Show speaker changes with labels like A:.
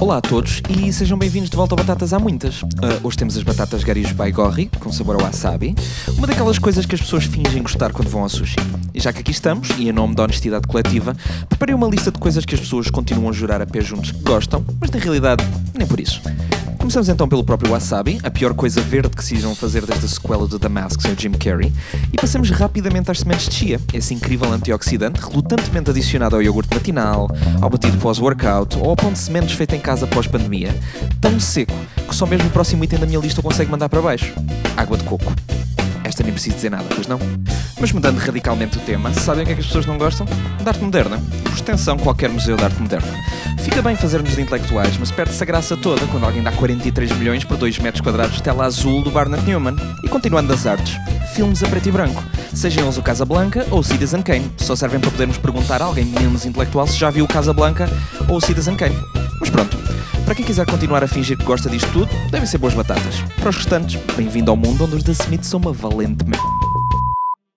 A: Olá a todos e sejam bem-vindos de volta a Batatas Há Muitas. Uh, hoje temos as batatas Garis Baigorri, com sabor ao wasabi, uma daquelas coisas que as pessoas fingem gostar quando vão ao sushi. E já que aqui estamos, e em nome da honestidade coletiva, preparei uma lista de coisas que as pessoas continuam a jurar a pé juntos que gostam, mas na realidade, nem por isso. Começamos então pelo próprio wasabi, a pior coisa verde que irão fazer desde a sequela do The Mask sem o Jim Carrey, e passamos rapidamente às sementes de chia, esse incrível antioxidante relutantemente adicionado ao iogurte matinal, ao batido pós-workout ou ao pão de sementes feito em casa pós-pandemia, tão seco que só mesmo o próximo item da minha lista consegue mandar para baixo. Água de coco. Esta nem preciso dizer nada, pois não? Mas mudando radicalmente o tema, sabem o que é que as pessoas não gostam? Da arte moderna. Por extensão, qualquer museu de arte moderna. Fica bem fazermos de intelectuais, mas perde-se a graça toda quando alguém dá 43 milhões por 2 metros quadrados de tela azul do Barnett Newman. E continuando das artes, filmes a preto e branco. Sejam eles o Casablanca ou o Citizen Kane. Só servem para podermos perguntar a alguém menos intelectual se já viu o Casablanca ou o Citizen Kane. Mas pronto, para quem quiser continuar a fingir que gosta disto tudo, devem ser boas batatas. Para os restantes, bem-vindo ao mundo onde os The Smiths são uma valente merda.